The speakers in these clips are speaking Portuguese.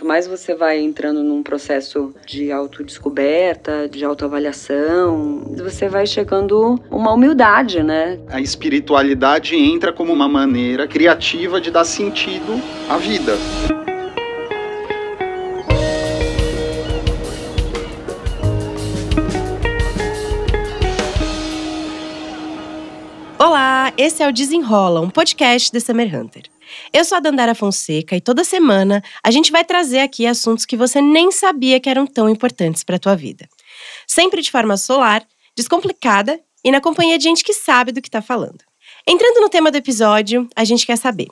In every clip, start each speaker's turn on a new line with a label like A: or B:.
A: quanto mais você vai entrando num processo de autodescoberta, de autoavaliação, você vai chegando uma humildade, né?
B: A espiritualidade entra como uma maneira criativa de dar sentido à vida.
C: Olá, esse é o Desenrola, um podcast da Summer Hunter. Eu sou a Dandara Fonseca e toda semana a gente vai trazer aqui assuntos que você nem sabia que eram tão importantes para a tua vida. Sempre de forma solar, descomplicada e na companhia de gente que sabe do que está falando. Entrando no tema do episódio, a gente quer saber: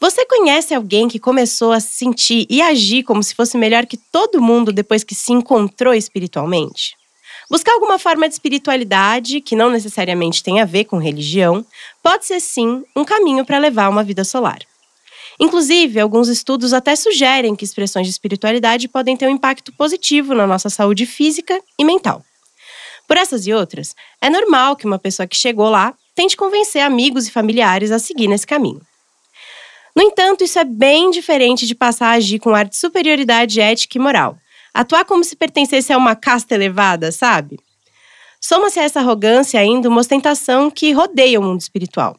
C: você conhece alguém que começou a se sentir e agir como se fosse melhor que todo mundo depois que se encontrou espiritualmente? Buscar alguma forma de espiritualidade, que não necessariamente tem a ver com religião, pode ser sim um caminho para levar uma vida solar. Inclusive, alguns estudos até sugerem que expressões de espiritualidade podem ter um impacto positivo na nossa saúde física e mental. Por essas e outras, é normal que uma pessoa que chegou lá tente convencer amigos e familiares a seguir nesse caminho. No entanto, isso é bem diferente de passar a agir com ar de superioridade ética e moral, Atuar como se pertencesse a uma casta elevada, sabe? Soma-se a essa arrogância ainda uma ostentação que rodeia o mundo espiritual.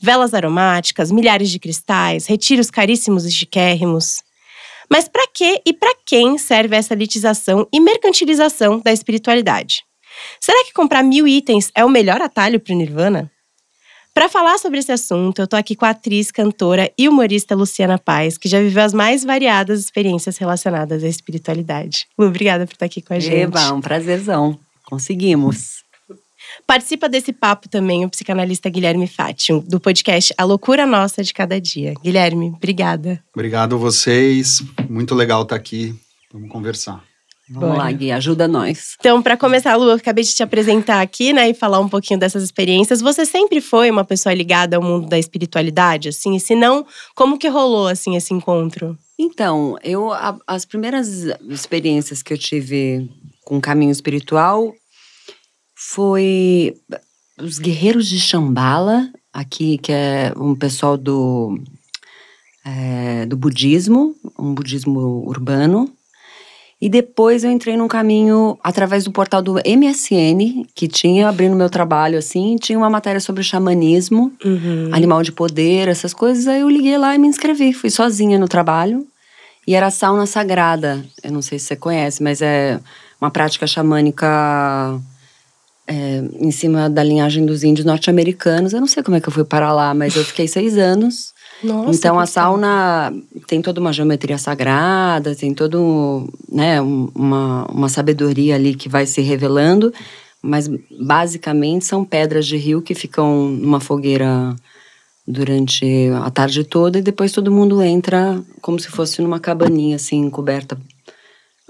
C: Velas aromáticas, milhares de cristais, retiros caríssimos e chiquérrimos. Mas para que e para quem serve essa elitização e mercantilização da espiritualidade? Será que comprar mil itens é o melhor atalho para o Nirvana? Para falar sobre esse assunto, eu tô aqui com a atriz, cantora e humorista Luciana Paz, que já viveu as mais variadas experiências relacionadas à espiritualidade. Lu, obrigada por estar aqui com a gente.
A: Eba, um prazerzão. Conseguimos.
C: Participa desse papo também o psicanalista Guilherme Fátio, do podcast A Loucura Nossa de Cada Dia. Guilherme, obrigada.
B: Obrigado a vocês. Muito legal estar aqui. Vamos conversar.
A: Vamos lá, Gui, ajuda nós.
C: Então, para começar, Lu, eu acabei de te apresentar aqui, né, e falar um pouquinho dessas experiências. Você sempre foi uma pessoa ligada ao mundo da espiritualidade, assim? E se não, como que rolou, assim, esse encontro?
A: Então, eu, a, as primeiras experiências que eu tive com o caminho espiritual foi os guerreiros de Shambhala, aqui, que é um pessoal do, é, do budismo, um budismo urbano, e depois eu entrei num caminho através do portal do MSN, que tinha, abrindo meu trabalho assim, tinha uma matéria sobre xamanismo, uhum. animal de poder, essas coisas. Aí eu liguei lá e me inscrevi. Fui sozinha no trabalho. E era sauna sagrada. Eu não sei se você conhece, mas é uma prática xamânica é, em cima da linhagem dos índios norte-americanos. Eu não sei como é que eu fui para lá, mas eu fiquei seis anos. Nossa, então a sauna tem toda uma geometria sagrada, tem todo né, uma, uma sabedoria ali que vai se revelando, mas basicamente são pedras de rio que ficam numa fogueira durante a tarde toda e depois todo mundo entra como se fosse numa cabaninha assim coberta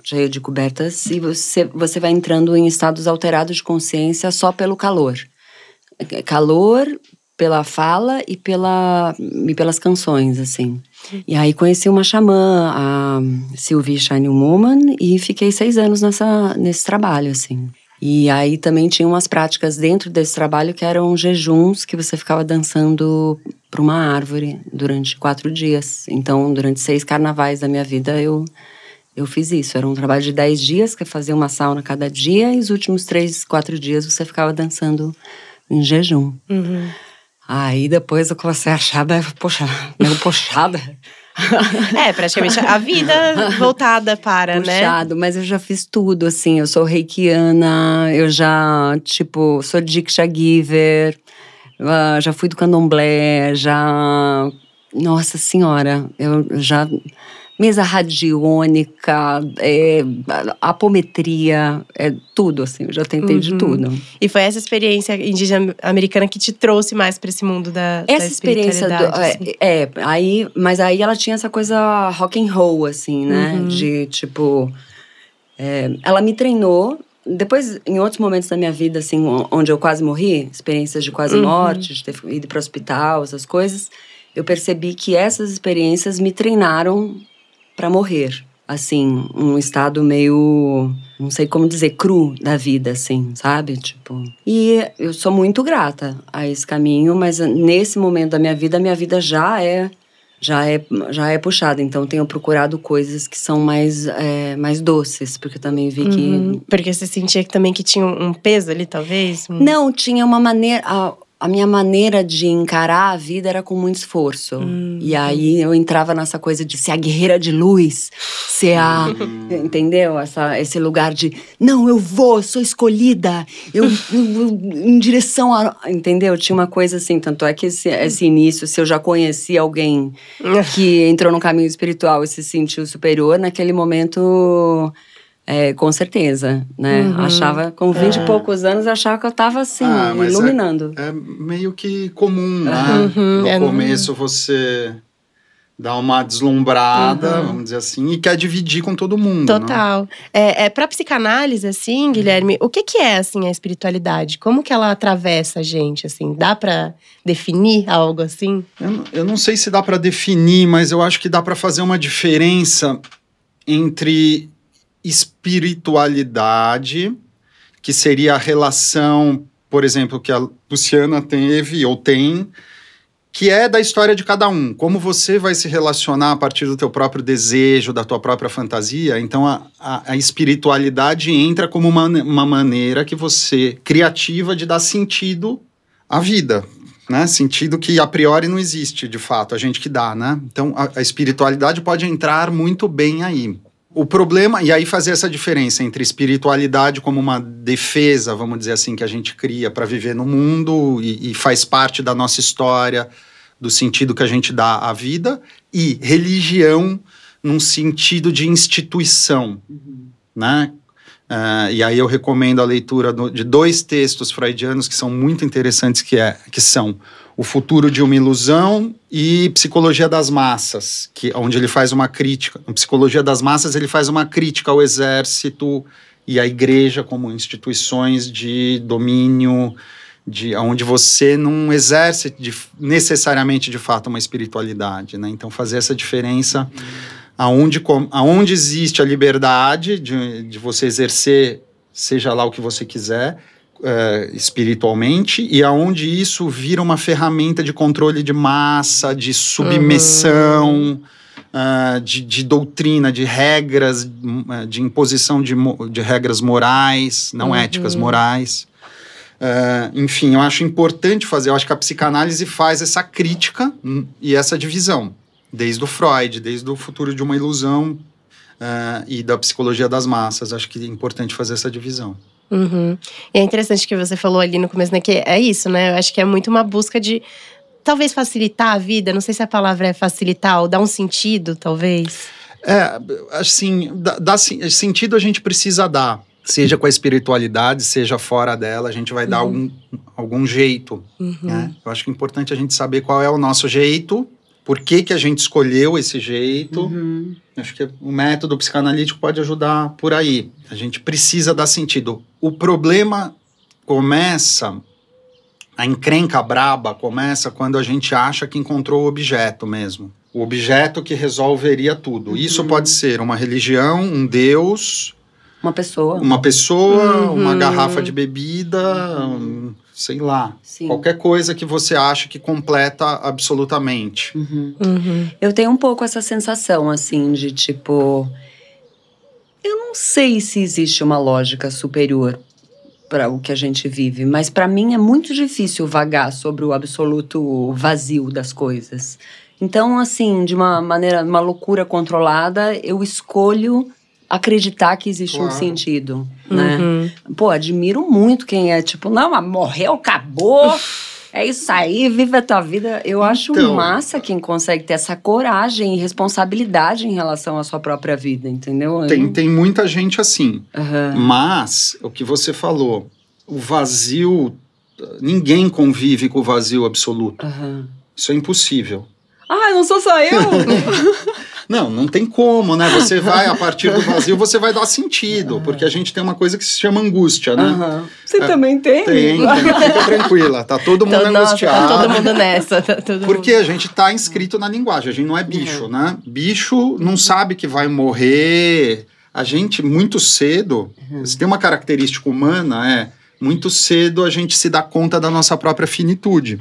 A: cheia de cobertas e você você vai entrando em estados alterados de consciência só pelo calor calor pela fala e, pela, e pelas canções, assim. E aí conheci uma xamã, a Sylvie Shine Woman, e fiquei seis anos nessa, nesse trabalho, assim. E aí também tinha umas práticas dentro desse trabalho que eram jejuns que você ficava dançando para uma árvore durante quatro dias. Então, durante seis carnavais da minha vida, eu, eu fiz isso. Era um trabalho de dez dias, que fazia uma sauna cada dia, e os últimos três, quatro dias você ficava dançando em jejum. Uhum. Aí depois eu comecei a achar, né, poxa, meio puxada.
C: É, praticamente a vida voltada para,
A: né? Puxado, né? mas eu já fiz tudo, assim. Eu sou reikiana, eu já, tipo, sou Diksha Giver, uh, já fui do candomblé, já. Nossa Senhora, eu já mesa radiônica, é, apometria, é tudo, assim, eu já tentei uhum. de tudo.
C: E foi essa experiência indígena americana que te trouxe mais para esse mundo da
A: Essa da experiência do, é, assim. é, é, aí, mas aí ela tinha essa coisa rock and roll, assim, né? Uhum. De tipo. É, ela me treinou depois, em outros momentos da minha vida, assim, onde eu quase morri, experiências de quase uhum. morte, de ter ido para o hospital, essas coisas, eu percebi que essas experiências me treinaram para morrer. Assim, um estado meio, não sei como dizer, cru da vida, assim, sabe? Tipo. E eu sou muito grata a esse caminho, mas nesse momento da minha vida, a minha vida já é já é, já é puxado. Então, tenho procurado coisas que são mais, é, mais doces, porque eu também vi que.
C: Uhum. Porque você sentia que também que tinha um peso ali, talvez?
A: Não, tinha uma maneira. A, minha maneira de encarar a vida era com muito esforço.
C: Hum.
A: E aí eu entrava nessa coisa de ser a guerreira de luz, ser a. entendeu? Essa, esse lugar de. Não, eu vou, sou escolhida, eu, eu- eu- em direção a. Entendeu? Tinha uma coisa assim. Tanto é que esse, esse início, se eu já conhecia alguém que entrou no caminho espiritual e se sentiu superior, naquele momento. É, com certeza, né?
C: Uhum.
A: Achava, com 20 e poucos anos, eu achava que eu tava assim,
B: Ah, mas é-
A: iluminando.
B: É meio que comum, né?
C: Uhum,
B: no
C: é,
B: começo você dá uma deslumbrada,
A: Uhum.
B: vamos dizer assim, e quer dividir com todo mundo. né?
C: Total. É, é, pra psicanálise, assim, Guilherme, o que, que é, assim, a espiritualidade? Como que ela atravessa a gente, assim? Dá pra definir algo assim?
B: Eu, não- eu não sei se dá para definir, mas eu acho que dá para fazer uma diferença entre espiritualidade, que seria a relação, por exemplo, que a Luciana teve ou tem, que é da história de cada um. Como você vai se relacionar a partir do teu próprio desejo, da tua própria fantasia. Então, a, a, a espiritualidade entra como uma, uma maneira que você, criativa, de dar sentido à vida, né? Sentido que a priori não existe, de fato, a gente que dá, né? Então, a, a espiritualidade pode entrar muito bem aí. O problema, e aí fazer essa diferença entre espiritualidade como uma defesa, vamos dizer assim, que a gente cria para viver no mundo e, e faz parte da nossa história, do sentido que a gente dá à vida, e religião num sentido de instituição, né? Ah, e aí eu recomendo a leitura do- de dois textos freudianos que são muito interessantes, que, é, que são O Futuro de uma Ilusão e Psicologia das Massas, que, onde ele faz uma crítica. Na Psicologia das Massas ele faz uma crítica ao exército e à igreja como instituições de domínio, de onde você não exerce de- necessariamente de fato uma espiritualidade, né? Então fazer essa diferença aonde, aonde existe a liberdade de, de você exercer, seja lá o que você quiser, eh, espiritualmente, e aonde isso vira uma ferramenta de controle de massa, de submissão, ah, de, de doutrina, de regras, hum, eh, de imposição de, de regras morais, não
C: Uhum.
B: éticas, morais. Eh, enfim, eu acho importante fazer, eu acho que a psicanálise faz essa crítica hum, e essa divisão desde o Freud, desde o futuro de uma ilusão ah, e da psicologia das massas. Acho que é importante fazer essa divisão.
C: Uhum. E é interessante que você falou ali no começo, né? Que é isso, né? Eu acho que é muito uma busca de talvez facilitar a vida. Não sei se a palavra é facilitar ou dar um sentido, talvez.
B: É, assim, dá, dá sen- sentido a gente precisa dar. Seja com a espiritualidade, seja fora dela, a gente vai dar algum, algum jeito.
C: Uhum.
B: né? Eu acho que é importante a gente saber qual é o nosso jeito, por que, que a gente escolheu esse jeito.
A: Uhum.
B: Acho que o método psicanalítico pode ajudar por aí. A gente precisa dar sentido. O problema começa, a encrenca braba começa quando a gente acha que encontrou o objeto mesmo. O objeto que resolveria tudo. Isso pode ser uma religião, um deus,
A: Uma pessoa.
B: uma pessoa,
C: Uhum.
B: uma garrafa de bebida, um, sei lá.
A: Sim.
B: Qualquer coisa que você acha que completa absolutamente.
A: Uhum.
C: Uhum.
A: Eu tenho um pouco essa sensação, assim, de tipo. Eu não sei se existe uma lógica superior para o que a gente vive, mas para mim é muito difícil vagar sobre o absoluto vazio das coisas. Então, assim, de uma maneira, uma loucura controlada, eu escolho acreditar que existe um
B: Claro.
A: sentido, né?
C: Uhum.
A: Pô, admiro muito quem é tipo, não, mas morreu, acabou. É isso aí, vive a tua vida. Eu acho
B: Então.
A: massa quem consegue ter essa coragem e responsabilidade em relação à sua própria vida, entendeu? Eu
B: Tem, tem muita gente assim.
A: Aham.
B: Mas, o que você falou, o vazio, ninguém convive com o vazio absoluto.
A: Aham.
B: Isso é impossível.
A: Ah, não sou só eu?
B: Não, não tem como, né? Você vai, a partir do vazio, você vai dar sentido, porque a gente tem uma coisa que se chama angústia, né?
A: Aham. Você
B: É.
A: também tem?
B: Tem, tem, fica tranquila, tá todo mundo
C: Então, nossa,
B: angustiado.
C: tá todo mundo nessa. Tá todo
B: Porque
C: mundo.
B: a gente tá inscrito na linguagem, a gente não é bicho, né? Bicho não sabe que vai morrer. A gente, muito cedo, se tem uma característica humana, é muito cedo a gente se dá conta da nossa própria finitude.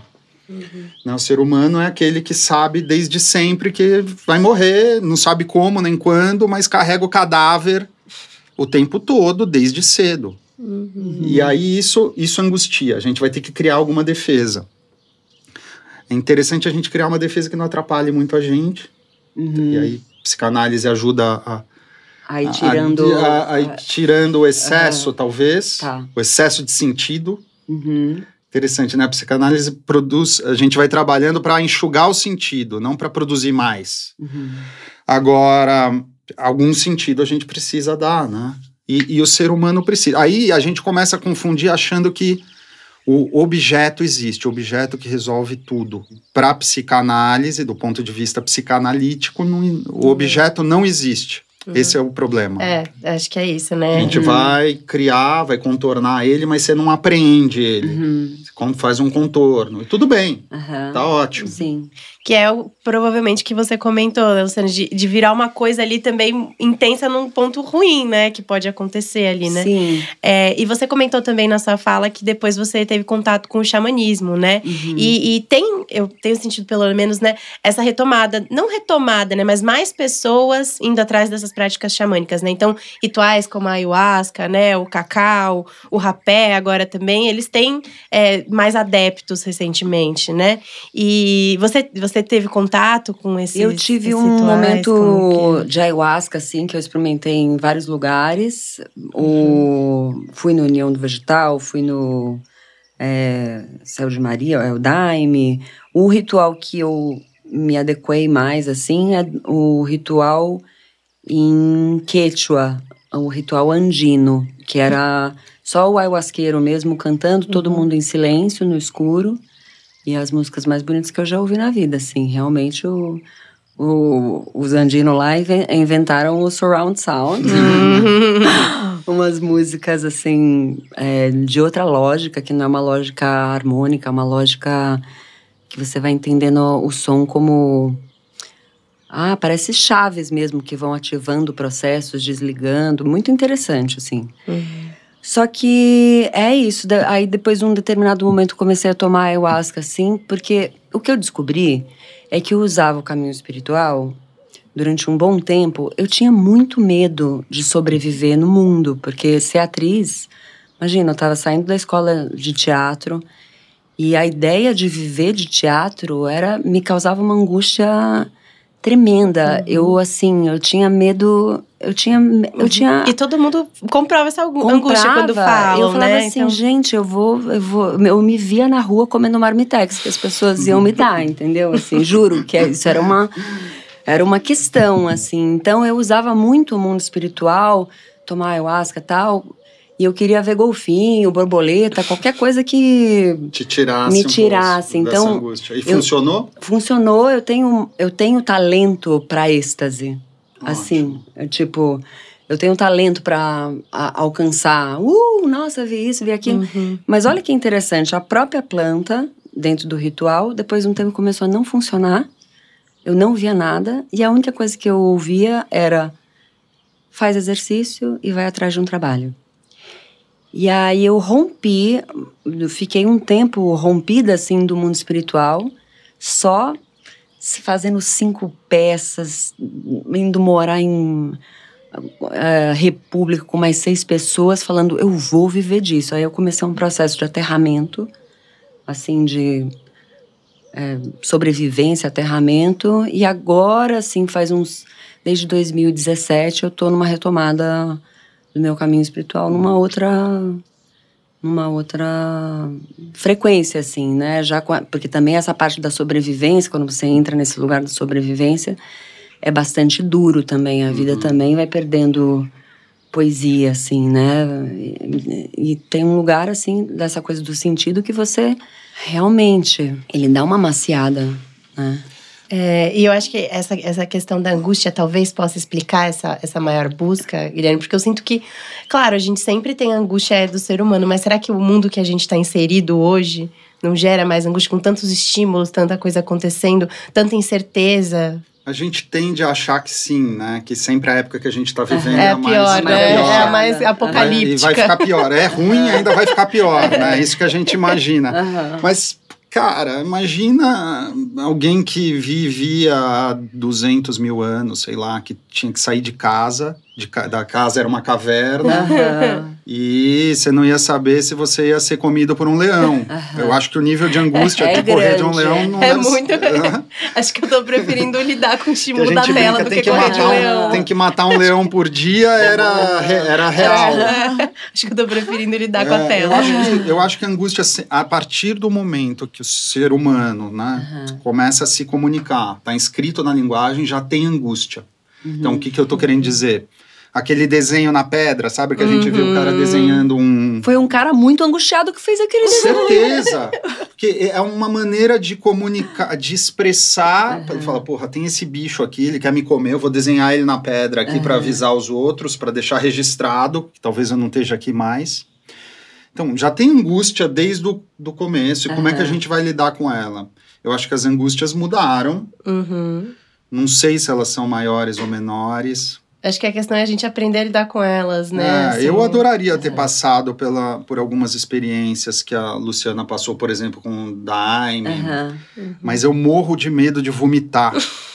B: Né? O ser humano é aquele que sabe desde sempre que vai morrer, não sabe como nem quando, mas carrega o cadáver o tempo todo, desde cedo.
C: Uhum.
B: E aí isso, isso angustia. A gente vai ter que criar alguma defesa. É interessante a gente criar uma defesa que não atrapalhe muito a gente.
A: Uhum.
B: E aí psicanálise ajuda a,
A: Aí
B: a-
A: tirando.
B: a, a- a ir tirando o excesso, talvez,
A: Tá.
B: o excesso de sentido.
A: Uhum.
B: Interessante, né? A psicanálise produz, a gente vai trabalhando para enxugar o sentido, não para produzir mais.
A: Uhum.
B: Agora, algum sentido a gente precisa dar, né? E, e o ser humano precisa. Aí a gente começa a confundir achando que o objeto existe, o objeto que resolve tudo. Para a psicanálise, do ponto de vista psicanalítico, não- o objeto não existe. Esse é o problema.
C: É, acho que é isso,
B: A
C: né?
B: gente vai criar, vai contornar ele, mas você não apreende ele.
A: Uhum.
B: Você faz um contorno. E tudo bem, tá ótimo.
A: Sim.
C: Que é o, provavelmente que você comentou, né, Luciano, de, de virar uma coisa ali também intensa num ponto ruim, né? Que pode acontecer ali, né?
A: Sim.
C: É, e você comentou também na sua fala que depois você teve contato com o xamanismo, né?
A: Uhum.
C: E, e tem, eu tenho sentido pelo menos, né, essa retomada, não retomada, né, mas mais pessoas indo atrás dessas práticas xamânicas, né? Então, rituais como a ayahuasca, né, o cacau, o rapé agora também, eles têm é, mais adeptos recentemente, né? E você, você teve contato com esses
A: Eu tive um
C: rituais?
A: Momento
C: que-
A: de ayahuasca, assim, que eu experimentei em vários lugares. O... Fui no União do Vegetal, fui no é, Céu de Maria, é o Daime. O ritual que eu me adequei mais, assim, é o ritual em Quechua, o ritual andino, que era só o ayahuasqueiro mesmo cantando, todo mundo em silêncio, no escuro. E as músicas mais bonitas que eu já ouvi na vida, assim. Realmente, o, o, os andinos lá inven- inventaram o surround sound. Umas músicas, assim, é, de outra lógica, que não é uma lógica harmônica, é uma lógica que você vai entendendo o som como... Ah, parece chaves mesmo, que vão ativando processos, desligando. Muito interessante, assim. Só que é isso. Aí depois de um determinado momento comecei a tomar ayahuasca, assim, porque o que eu descobri é que eu usava o caminho espiritual durante um bom tempo. Eu tinha muito medo de sobreviver no mundo, porque ser atriz, imagina, eu estava saindo da escola de teatro e a ideia de viver de teatro era me causava uma angústia tremenda. Eu assim, eu tinha medo, eu tinha eu tinha
C: E todo mundo comprova essa angu- angústia quando
A: comprava.
C: falam,
A: Eu falava
C: né?
A: assim,
C: Então-
A: gente, eu vou, eu vou. Eu me via na rua comendo marmitex que as pessoas iam me dar, entendeu? Assim, juro que isso era uma. Era uma questão, assim. Então eu usava muito o mundo espiritual, tomar ayahuasca e tal. E eu queria ver golfinho, borboleta, qualquer coisa que
B: Te tirasse
A: Me
B: um
A: tirasse,
B: dessa
A: então,
B: angústia. E
A: eu-
B: funcionou?
A: funcionou. Eu tenho, eu tenho talento para êxtase. Assim, eu, tipo, eu tenho talento para alcançar. Uh, nossa, vi isso, vi aquilo.
C: Uhum.
A: Mas olha que interessante, a própria planta, dentro do ritual, depois de um tempo começou a não funcionar. Eu não via nada. E a única coisa que eu ouvia era: faz exercício e vai atrás de um trabalho. E aí eu rompi, eu fiquei um tempo rompida assim do mundo espiritual, só fazendo cinco peças, indo morar em eh, república com mais seis pessoas, falando eu vou viver disso. Aí eu comecei um processo de aterramento, assim de eh, sobrevivência, aterramento, e agora, assim, faz uns desde 2017 eu tô numa retomada do meu caminho espiritual numa outra numa outra frequência assim né? Já a- porque também essa parte da sobrevivência quando você entra nesse lugar da sobrevivência é bastante duro também a vida também vai perdendo poesia assim né? E, e tem um lugar assim dessa coisa do sentido que você realmente ele dá uma maciada né
C: É, e eu acho que essa, essa questão da angústia talvez possa explicar essa, essa maior busca, Guilherme, porque eu sinto que, claro, a gente sempre tem angústia é do ser humano, mas será que o mundo que a gente está inserido hoje não gera mais angústia com tantos estímulos, tanta coisa acontecendo, tanta incerteza?
B: A gente tende a achar que sim, né? Que sempre a época que a gente está vivendo
C: É
B: é,
C: a
B: a mais,
C: pior,
B: a
C: né?
B: pior.
C: É a mais
A: Vai-
B: E
C: apocalíptica.
B: vai ficar pior. É ruim, ainda vai ficar pior, né? É isso que a gente imagina.
A: Aham.
B: Mas Cara, imagina alguém que vivia há 200 mil anos, sei lá, que tinha que sair de casa, de, da casa era uma caverna,
A: Aham.
B: e você não ia saber se você ia ser comido por um leão.
A: Aham.
B: Eu acho que o nível de angústia
A: É
B: de correr de um
A: grande,
B: leão não
C: é
B: deve
C: muito- Acho que eu tô preferindo lidar com o estímulo da tela do que
B: que,
C: correr de um
B: um,
C: leão.
B: tem que matar um leão por dia, era, re- era real.
C: Acho que eu tô preferindo lidar com a
B: É,
C: tela.
B: Eu acho, que, eu acho que a angústia, a partir do momento que o ser humano né, começa a se comunicar, está inscrito na linguagem, já tem angústia. Então, o que, que eu tô querendo dizer? Aquele desenho na pedra, sabe? Que a gente viu o cara
C: Uhum.
B: desenhando um.
A: Foi um cara muito angustiado que fez aquele desenho.
B: Certeza! Porque é uma maneira de comunicar, de expressar. Ele fala, porra, tem esse bicho aqui, ele quer me comer, eu vou desenhar ele na pedra aqui para
A: Aham.
B: avisar os outros, para deixar registrado, que talvez eu não esteja aqui mais. Então, já tem angústia desde o do começo, e como é que a gente vai lidar com ela? Eu acho que as angústias mudaram,
C: Uhum.
B: não sei se elas são maiores ou menores.
C: Acho que a questão é a gente aprender a lidar com elas, né?
B: É,
C: assim.
B: Eu adoraria ter passado pela, por algumas experiências que a Luciana passou, por exemplo, com o Daime,
A: Aham.
B: mas eu morro de medo de vomitar.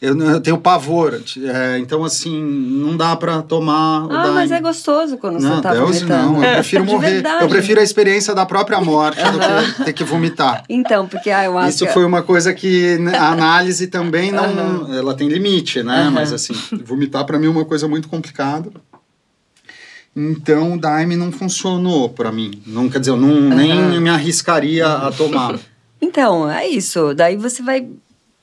B: eu, eu tenho pavor. é, então, assim, não dá pra tomar
A: Ah, mas é gostoso quando
B: Não,
A: você tá
B: Deus
A: vomitando.
B: não. Eu prefiro
A: De
B: morrer.
A: verdade.
B: Eu prefiro a experiência da própria morte do que ter que vomitar.
A: Então, porque a ayahuasca...
B: Isso foi uma coisa que a análise também não.
A: Aham.
B: Ela tem limite, né?
A: Aham.
B: Mas assim, vomitar pra mim é uma coisa muito complicada. Então, o Daime não funcionou pra mim. Não, quer dizer, eu não, nem
A: Aham.
B: me arriscaria a tomar.
A: Então, é isso. Daí você vai...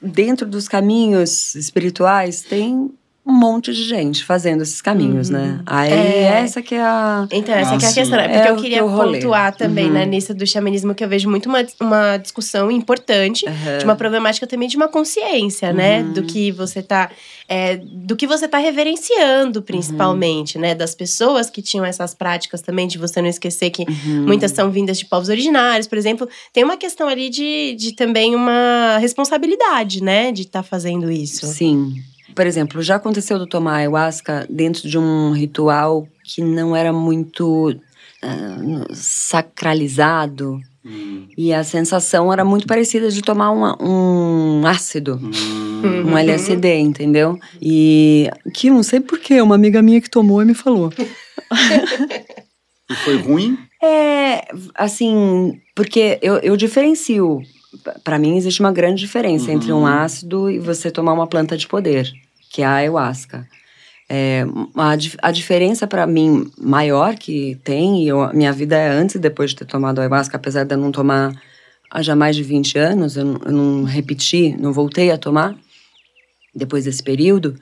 A: Dentro dos caminhos espirituais, tem um monte de gente fazendo esses caminhos, né? Aí,
C: É.
A: essa que é a...
C: Então, essa
B: Ah,
C: que é a questão. É
A: É
C: porque eu
A: o
C: queria
A: que eu
C: pontuar também,
A: Uhum.
C: né, nisso do xamanismo, que eu vejo muito uma, uma discussão importante
A: Aham.
C: de uma problemática também de uma consciência, né?
A: Uhum.
C: Do que você tá. é, do que você tá reverenciando, principalmente, né? Das pessoas que tinham essas práticas também, de você não esquecer que
A: Uhum.
C: muitas são vindas de povos originários, por exemplo. Tem uma questão ali de, de também uma responsabilidade, né? De estar fazendo isso.
A: Sim. Por exemplo, já aconteceu do tomar ayahuasca dentro de um ritual que não era muito ah, sacralizado.
B: Hum,
A: E a sensação era muito parecida de tomar uma- um ácido,
B: hum.
A: um LSD, entendeu? E que não sei porquê, uma amiga minha que tomou e me falou.
B: E foi ruim?
A: É, assim, porque eu, eu diferencio. Para mim, existe uma grande diferença entre um
B: Uhum.
A: ácido e você tomar uma planta de poder, que é a ayahuasca. É, a, a diferença para mim maior que tem, e eu, minha vida é antes e depois de ter tomado ayahuasca, apesar de eu não tomar há já mais de 20 anos, eu eu não repeti, não voltei a tomar depois desse período,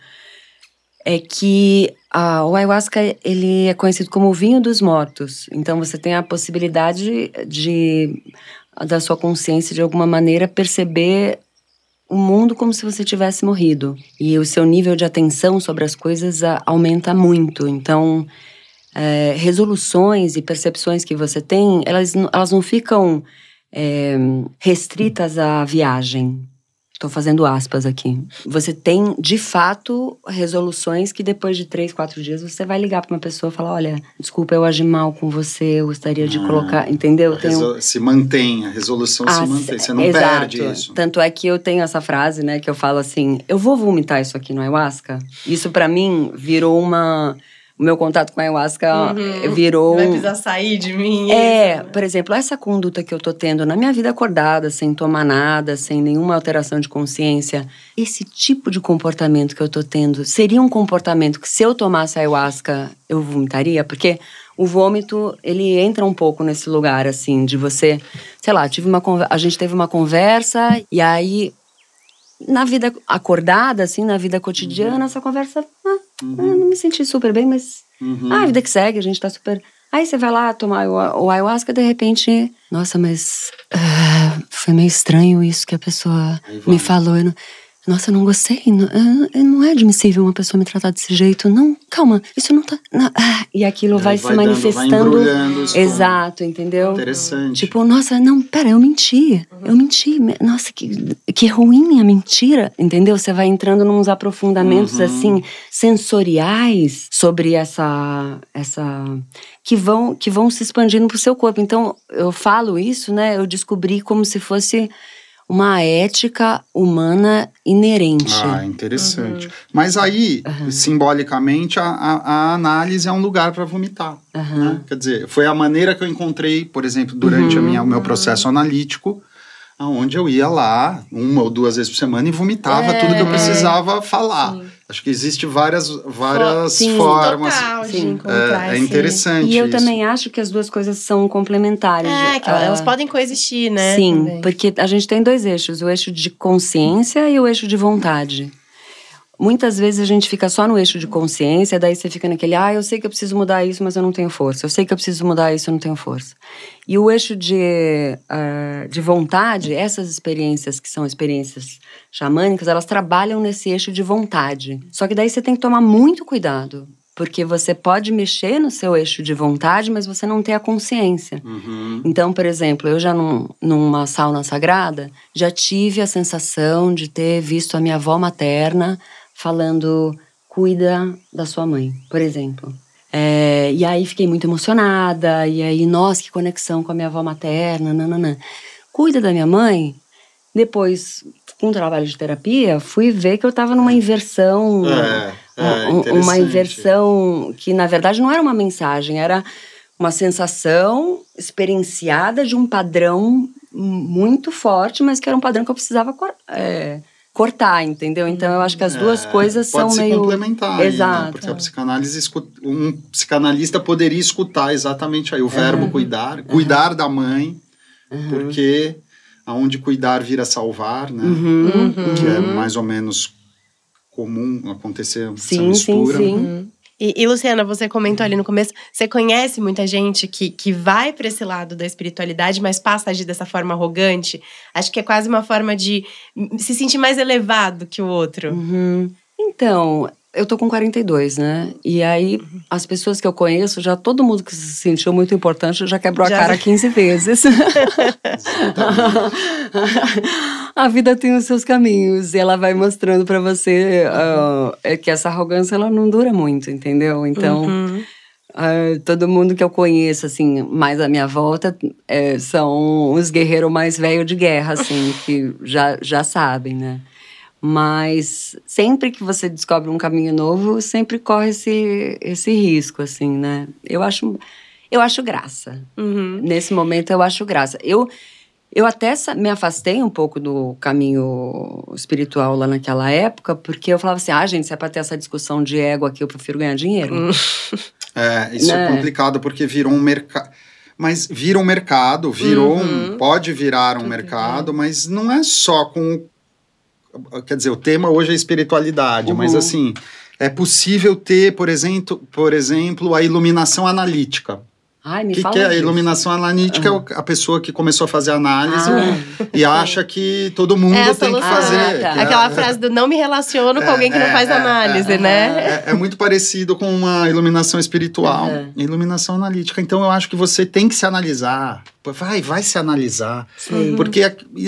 A: é que a, o ayahuasca ele é conhecido como o vinho dos mortos. Então você tem a possibilidade de da sua consciência de alguma maneira perceber o mundo como se você tivesse morrido e o seu nível de atenção sobre as coisas a, aumenta muito. Então é, resoluções e percepções que você tem, elas, elas não ficam é, restritas à viagem. Estou fazendo aspas aqui. Você tem, de fato, resoluções que depois de três, quatro dias você vai ligar para uma pessoa e falar: olha, desculpa, eu agi mal com você, eu gostaria de
B: Ah,
A: colocar. Entendeu?
B: Se mantém, a resolução se
A: Ah,
B: mantém. Você não
A: exato.
B: perde isso.
A: Tanto é que eu tenho essa frase, né, que eu falo assim: eu vou vomitar isso aqui no ayahuasca. Isso pra mim virou uma. O meu contato com a ayahuasca
C: Uhum.
A: virou.
C: Vai precisar sair de mim.
A: É,
C: isso.
A: por exemplo, essa conduta que eu tô tendo na minha vida acordada, sem tomar nada, sem nenhuma alteração de consciência, esse tipo de comportamento que eu tô tendo seria um comportamento que se eu tomasse ayahuasca eu vomitaria? Porque o vômito, ele entra um pouco nesse lugar assim de você, sei lá, tive uma a gente teve uma conversa e aí na vida acordada assim, na vida cotidiana, essa conversa, ah, eu não me senti super bem, mas
B: Uhum.
A: ah, a vida que segue, a gente tá super. Aí você vai lá tomar o, o ayahuasca, de repente. Nossa, mas. ah, foi meio estranho isso que a pessoa me falou. eu não- Nossa, eu não gostei. Não, ah, não é admissível uma pessoa me tratar desse jeito. Não, calma, isso não tá. Não. Ah, e aquilo vai, vai, se dando, manifestando.
B: Vai
A: Exato, entendeu?
B: Interessante.
A: Tipo, nossa, não, pera, eu menti. Uhum. Eu menti. Nossa, que, que ruim a mentira, entendeu? Você vai entrando nos aprofundamentos uhum. assim, sensoriais sobre essa. essa que vão, que vão se expandindo pro seu corpo. Então, eu falo isso, né? Eu descobri como se fosse uma ética humana inerente.
B: Ah, interessante. Uhum. Mas aí, uhum. simbolicamente, a, a, análise é um lugar para vomitar. Uhum. Né? Quer dizer, foi a maneira que eu encontrei, por exemplo, durante minha, o meu processo analítico, onde eu ia lá uma ou duas vezes por semana e vomitava é, tudo que eu precisava falar. Sim. Acho que existe várias, várias sim, formas.
C: Total sim.
B: é, é interessante.
A: E eu
B: isso.
A: também acho que as duas coisas são complementares.
C: É, que elas uh, podem coexistir, né?
A: Sim, também. porque a gente tem dois eixos: o eixo de consciência e o eixo de vontade. Muitas vezes a gente fica só no eixo de consciência, daí você fica naquele, ah, eu sei que eu preciso mudar isso, mas eu não tenho força. Eu sei que eu preciso mudar isso, eu não tenho força. E o eixo de, uh, de vontade, essas experiências que são experiências xamânicas, elas trabalham nesse eixo de vontade. Só que daí você tem que tomar muito cuidado, porque você pode mexer no seu eixo de vontade, mas você não tem a consciência. Uhum. Então, por exemplo, eu já num, numa sauna sagrada, já tive a sensação de ter visto a minha avó materna falando cuida da sua mãe, por exemplo. É, e aí fiquei muito emocionada, e aí, nossa, que conexão com a minha avó materna, nananã. Cuida da minha mãe. Depois, com o trabalho de terapia, fui ver que eu estava numa inversão.
B: É, é,
A: uma inversão que, na verdade, não era uma mensagem, era uma sensação experienciada de um padrão muito forte, mas que era um padrão que eu precisava é, cortar, entendeu? Então eu acho que as duas é, coisas
B: são
A: meio. Pode se
B: complementar,
A: Exato.
B: Né? porque a psicanálise um psicanalista poderia escutar exatamente aí o verbo uhum. cuidar, cuidar uhum. da mãe, uhum. porque aonde cuidar vira salvar, né?
A: Uhum.
B: Que é mais ou menos comum acontecer sim, essa mistura.
A: Sim, sim. Uhum.
C: E, e, Luciana, você comentou ali no começo, você conhece muita gente que, que vai para esse lado da espiritualidade, mas passa a agir dessa forma arrogante. Acho que é quase uma forma de se sentir mais elevado que o outro.
A: Uhum. Então, eu tô com 42, né? E aí, as pessoas que eu conheço, já todo mundo que se sentiu muito importante já quebrou já... a cara 15 vezes. a vida tem os seus caminhos e ela vai mostrando para você uh, que essa arrogância ela não dura muito, entendeu? Então, uhum. uh, todo mundo que eu conheço, assim, mais à minha volta, é, são os guerreiros mais velhos de guerra, assim, que já, já sabem, né? Mas sempre que você descobre um caminho novo, sempre corre esse, esse risco, assim, né? Eu acho, eu acho graça.
C: Uhum.
A: Nesse momento, eu acho graça. Eu, eu até me afastei um pouco do caminho espiritual lá naquela época, porque eu falava assim: ah, gente, se é pra ter essa discussão de ego aqui, eu prefiro ganhar dinheiro. Uhum.
B: É, isso é né? é complicado porque virou um mercado mas vira um mercado, virou uhum. um, pode virar um mercado, mas não é só com quer dizer, o tema hoje é espiritualidade, uhum. mas assim, é possível ter, por exemplo, por exemplo, a iluminação analítica.
A: Ai, me
B: que,
A: fala
B: que é a iluminação analítica? Uhum. É a pessoa que começou a fazer análise ah. e acha que todo mundo é tem que fazer. Ah,
C: tá. que Aquela é, frase do não me relaciono com alguém que não é, faz é, análise,
B: é,
C: né?
B: É, muito parecido com uma iluminação espiritual, iluminação analítica. Então eu acho que você tem que se analisar. Vai, vai se analisar.
A: Sim.
B: Porque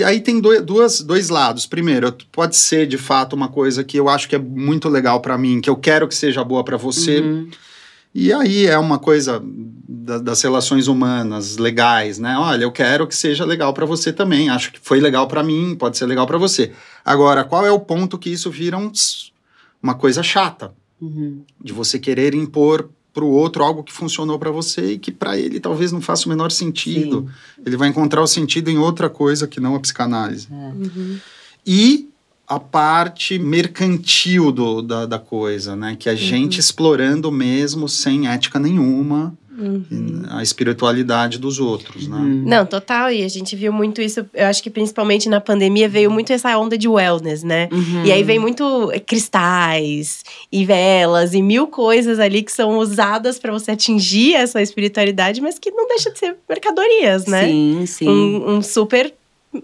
B: aí tem dois, duas, dois lados. Primeiro, pode ser de fato uma coisa que eu acho que é muito legal para mim, que eu quero que seja boa para você. Uhum. E aí é uma coisa da, das relações humanas legais, né? Olha, eu quero que seja legal para você também. Acho que foi legal para mim, pode ser legal para você. Agora, qual é o ponto que isso vira um, uma coisa chata?
A: Uhum.
B: De você querer impor para o outro algo que funcionou para você e que para ele talvez não faça o menor sentido. Sim. Ele vai encontrar o sentido em outra coisa que não a psicanálise.
A: É. Uhum.
B: E a parte mercantil do, da, da coisa, né? Que é a uhum. gente explorando mesmo sem ética nenhuma. Uhum. a espiritualidade dos outros, né? Uhum.
C: Não, total. E a gente viu muito isso. Eu acho que principalmente na pandemia veio muito essa onda de wellness, né?
A: Uhum.
C: E aí vem muito cristais e velas e mil coisas ali que são usadas para você atingir essa espiritualidade, mas que não deixa de ser mercadorias, né?
A: Sim, sim.
C: Um, um super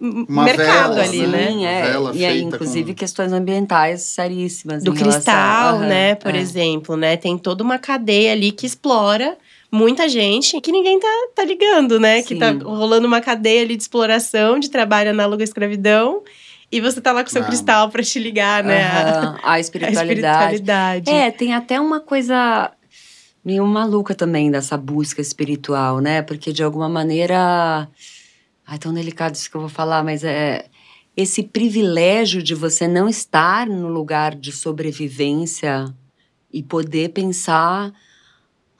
B: Uma
C: mercado
B: vela,
C: ali,
B: assim,
C: né?
A: Sim, é.
B: Vela
A: e aí, inclusive,
B: com-
A: questões ambientais seríssimas.
C: Do
A: relação-
C: cristal,
A: Aham,
C: né, por
A: é.
C: exemplo, né? Tem toda uma cadeia ali que explora muita gente que ninguém tá, tá ligando, né? Que tá
A: Sim.
C: rolando uma cadeia ali de exploração, de trabalho análogo à escravidão. E você tá lá com seu
B: Ah.
C: cristal pra te ligar, né? a-
A: Aham, A
C: A
A: espiritualidade.
C: espiritualidade.
A: É, tem até uma coisa meio maluca também dessa busca espiritual, né? Porque de alguma maneira. Ai, tão delicado isso que eu vou falar, mas é. Esse privilégio de você não estar no lugar de sobrevivência e poder pensar.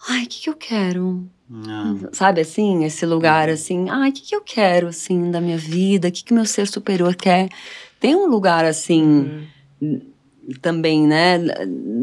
A: Ai, o que, que eu quero?
B: Ah,
A: Sabe assim, esse lugar assim, ai, o que, que eu quero assim da minha vida? O que, que meu ser superior quer? Tem um lugar assim
C: Hum.
A: Também, né,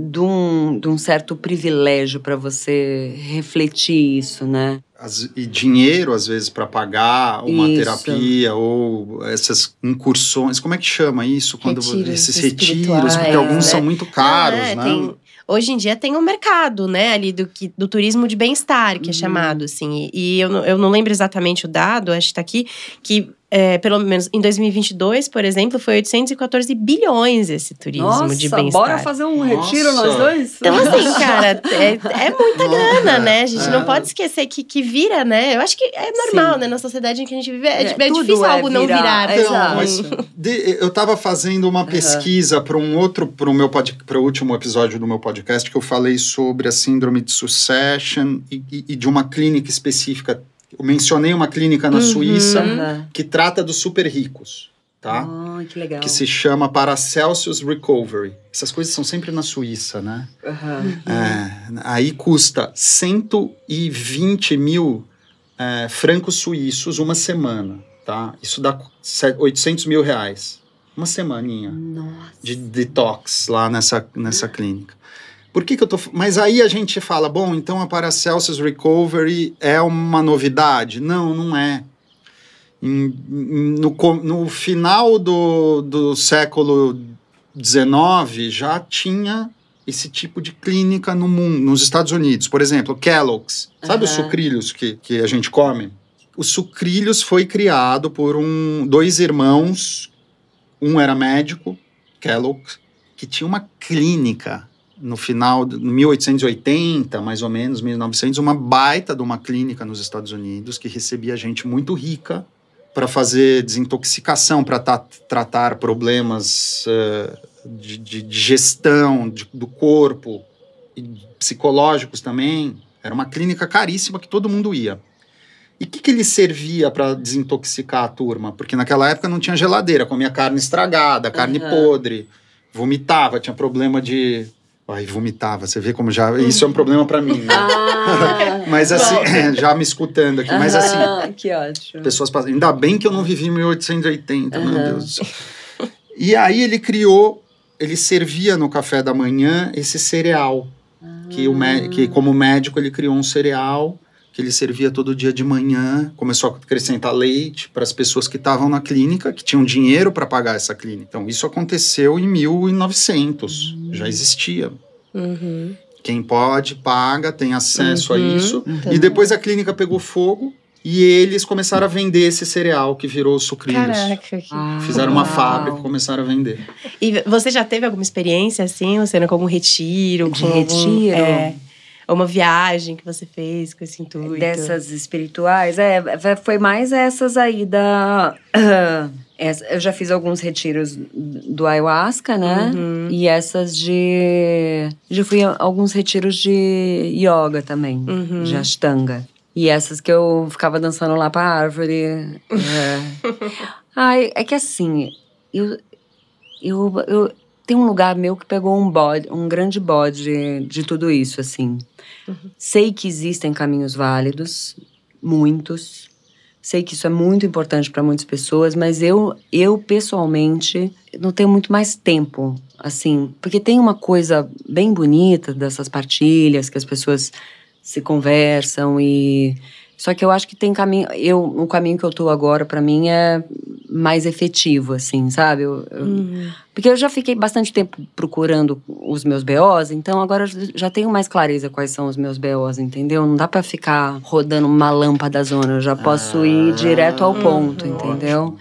A: de um, de um certo privilégio para você refletir isso, né?
B: as- e dinheiro, às vezes, para pagar uma
A: Isso.
B: terapia ou essas incursões. Como é que chama isso? Quando
C: Retiros
B: esses retiros, porque alguns
A: né?
B: são muito caros,
C: É,
B: né?
C: tem- hoje em dia tem um mercado, né, ali do, que- do turismo de bem-estar, que é
A: Uhum.
C: chamado, assim. E, e eu, não- eu não lembro exatamente o dado, acho que tá aqui, que é, pelo menos em 2022, por exemplo, foi 814 bilhões esse turismo de bem-estar.
A: fazer um
B: retiro nós
A: dois?
C: Então, assim, cara, é, é muita grana, né? A gente
B: É.
C: não pode esquecer que, que vira, né? Eu acho que é normal,
A: Sim.
C: né? Na sociedade em que a gente vive, é,
A: É,
C: é
A: tudo
C: difícil
A: é
C: algo não
A: virar,
C: virar.
A: é,
B: Então, mas de- eu estava fazendo uma pesquisa para um outro, para o meu para o último episódio do meu podcast que eu falei sobre a síndrome de Succession e, e- e de uma clínica específica. Eu mencionei uma clínica na
C: Uhum.
B: Suíça que trata dos super ricos, tá?
A: Ai, que legal.
B: Que se chama Paracelsus Recovery. Essas coisas são sempre na Suíça, né?
A: Aham.
B: É, aí custa 120 mil é, francos suíços uma semana, tá? Isso dá se- 800 mil reais. Uma semaninha
A: Nossa.
B: de detox lá nessa, nessa clínica. Por que, que eu tô. Mas aí a gente fala, bom, então a Paracelsus Recovery é uma novidade? Não, não é. Em- no, no final do, do século XIX já tinha esse tipo de clínica no mundo, nos Estados Unidos. Por exemplo, Kellogg's. Sabe os
A: Aham.
B: sucrilhos que, que a gente come? O sucrilhos foi criado por um, dois irmãos. Um era médico, Kellogg, que tinha uma clínica no final de 1880, mais ou menos, 1900, uma baita de uma clínica nos Estados Unidos que recebia gente muito rica para fazer desintoxicação, para tratar problemas eh, de, de- de gestão de- do corpo e psicológicos também. Era uma clínica caríssima que todo mundo ia. E o que, que ele servia para desintoxicar a turma? Porque naquela época não tinha geladeira, comia carne estragada, carne
A: Aham.
B: podre, vomitava, tinha problema de. Ai, vomitava, você vê como já. Isso é um problema para mim, né?
A: Ah,
B: Mas assim, já me escutando aqui, mas assim,
A: que ótimo.
B: pessoas passam. Ainda bem que eu não vivi em 1880, meu. Deus do céu. E aí ele criou, ele servia no café da manhã esse cereal. Que, o que como médico ele criou um cereal que ele servia todo dia de manhã, começou a acrescentar leite para as pessoas que estavam na clínica, que tinham dinheiro para pagar essa clínica. Então isso aconteceu em 1900, já existia.
C: Uhum.
B: Quem pode, paga, tem acesso
C: Uhum.
B: a isso.
C: Uhum.
B: E depois a clínica pegou fogo e eles começaram a vender esse cereal que virou o sucrilhos.
C: Caraca. que-
A: Ah,
B: Fizeram uma
A: uau.
B: fábrica e começaram a vender.
C: E você já teve alguma experiência assim, Luciana, com algum retiro?
A: De
C: com algum-
A: retiro?
C: é, ou uma viagem que você fez com esse intuito?
A: Dessas espirituais, é, vai- foi mais essas aí da. eu já fiz alguns retiros do ayahuasca, né?
C: Uhum.
A: E essas de. Já fui a alguns retiros de yoga também,
C: Uhum.
A: de ashtanga. E essas que eu ficava dançando lá pra árvore. É. Ai, é que assim, eu, eu, eu tem um lugar meu que pegou um bode, um grande bode de tudo isso, assim. Sei que existem caminhos válidos, muitos. Sei que isso é muito importante para muitas pessoas, mas eu, eu pessoalmente não tenho muito mais tempo, assim, porque tem uma coisa bem bonita dessas partilhas que as pessoas se conversam e só que eu acho que tem caminho, eu o caminho que eu tô agora para mim é mais efetivo, assim, sabe? Eu- eu-
C: Uhum.
A: porque eu já fiquei bastante tempo procurando os meus BOs, então agora eu já tenho mais clareza quais são os meus BOs, entendeu? Não dá pra ficar rodando uma lâmpada zona, eu já posso ir
B: Ah,
A: direto ao ponto,
C: uhum.
A: entendeu?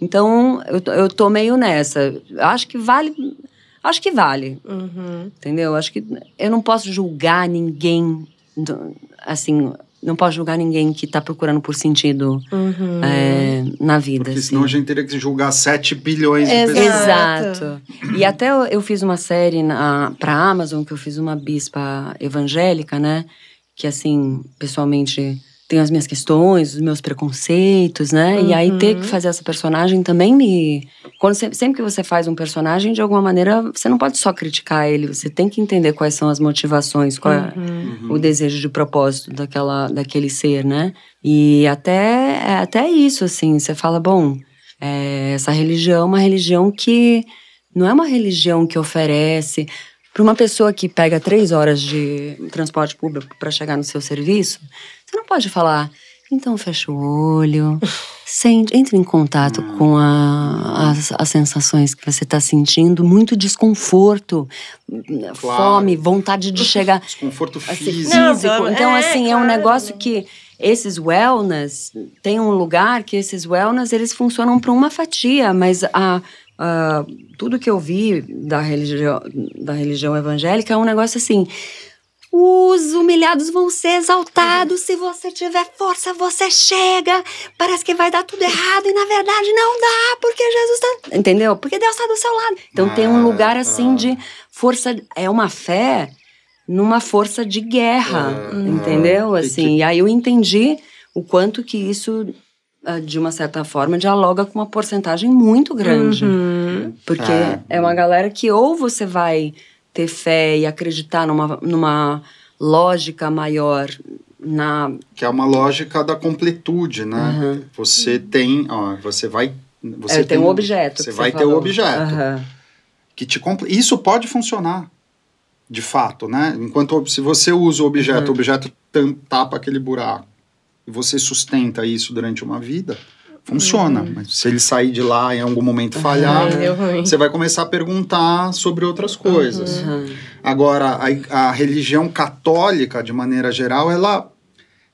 A: Então, eu, tô- eu tô meio nessa. Acho que vale. Acho que vale,
C: Uhum.
A: entendeu? Acho que eu não posso julgar ninguém, assim, não posso julgar ninguém que tá procurando por sentido
C: Uhum.
A: é, na vida.
B: Porque
A: assim.
B: senão a gente teria que julgar 7 bilhões de
C: Exato.
B: pessoas.
A: Exato. E até eu, eu fiz uma série na, pra Amazon, que eu fiz uma bispa evangélica, né? Que, assim, pessoalmente tem as minhas questões, os meus preconceitos, né? E aí ter que fazer essa personagem também me. Quando você- sempre que você faz um personagem, de alguma maneira, você não pode só criticar ele, você tem que entender quais são as motivações, qual é
B: Uhum.
A: o desejo de propósito daquela, daquele ser, né? E até, é até isso, assim, você fala, bom, é, essa religião é uma religião que não é uma religião que oferece para uma pessoa que pega três horas de transporte público para chegar no seu serviço, você não pode falar, então fecha o olho, sente, entre em contato com a- as, as sensações que você está sentindo, muito desconforto, fome, vontade de chegar
B: Desconforto
A: assim,
B: físico.
A: Físico. Então,
C: é,
A: assim, é um
C: claro.
A: negócio que esses wellness tem um lugar que esses wellness eles funcionam para uma fatia, mas a, a- tudo que eu vi da religião, da religião evangélica é um negócio assim. Os humilhados vão ser exaltados. Se você tiver força, você chega. Parece que vai dar tudo errado e na verdade não dá, porque Jesus tá. Entendeu? Porque Deus está do seu lado. Então tem um
B: Ah,
A: lugar
B: tá.
A: assim de força. É uma fé numa força de guerra,
B: É,
A: entendeu? Assim, e aí eu entendi o quanto que isso, ah, de uma certa forma, dialoga com uma porcentagem muito grande.
C: Uhum.
A: Porque
B: É.
A: é uma galera que ou você vai ter fé e acreditar numa, numa lógica maior na.
B: Que é uma lógica da completude, né?
A: Aham.
B: Você tem, ó, você vai. Você
A: é, tem um objeto.
B: Você vai ter
A: falou.
B: o objeto.
A: Aham.
B: que te. Isso pode funcionar, de fato, né? Enquanto se você usa o objeto,
A: Uhum.
B: o objeto tapa aquele buraco e você sustenta isso durante uma vida, funciona.
A: Uhum.
B: Mas se ele sair de lá e em algum momento falhar,
C: deu ruim.
B: você vai começar a perguntar sobre outras coisas.
A: Aham.
B: Agora, a, a religião católica, de maneira geral, ela,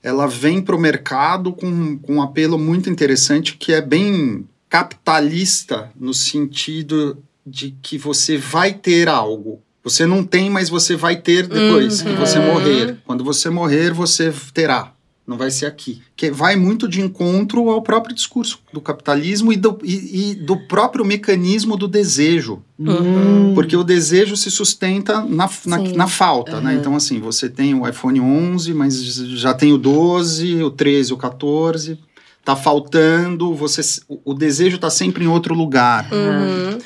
B: ela vem para o mercado com, com um apelo muito interessante que é bem capitalista no sentido de que você vai ter algo. Você não tem, mas você vai ter depois que você
C: Uhum.
B: morrer. Quando você morrer, você terá. Não vai ser aqui. Que vai muito de encontro ao próprio discurso do capitalismo e do, e- e do próprio mecanismo do desejo.
A: Hum.
B: Porque o desejo se sustenta na, na, na falta, né?
A: Aham.
B: Então, assim, você tem o iPhone 11, mas já tem o 12, o 13, o 14. Tá faltando, você, o, o desejo tá sempre em outro lugar.
C: Uhum.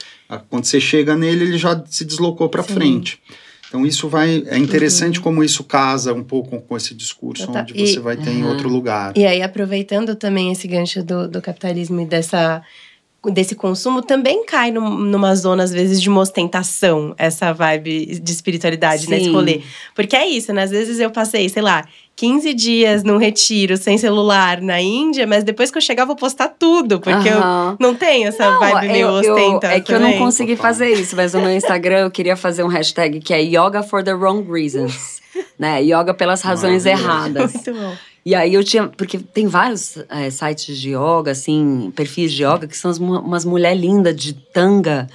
B: Quando você chega nele, ele já se deslocou para frente. Então, isso vai... É interessante como isso casa um pouco com esse discurso,
C: Total.
B: onde você
C: E-
B: vai ter em
A: Aham.
B: outro lugar.
C: E aí, aproveitando também esse gancho do, do capitalismo e dessa, desse consumo, também cai num- numa zona, às vezes, de uma ostentação, essa vibe de espiritualidade nesse
A: Sim.
C: rolê. Porque é isso, né? Às vezes eu passei, sei lá, 15 dias num retiro sem celular na Índia, mas depois que eu chegar, eu vou postar tudo, porque eu
A: Aham.
C: não tenho essa
A: Não,
C: vibe meio
A: eu- eu-
C: ostenta.
A: É que eu não
C: também.
A: consegui fazer isso, mas no meu Instagram eu queria fazer um hashtag que é Yoga for the Wrong Reasons. né? Yoga pelas razões erradas.
C: Muito bom.
A: E aí eu tinha. Porque tem vários é, sites de yoga, assim, perfis de yoga, que são umas mulheres lindas de tanga.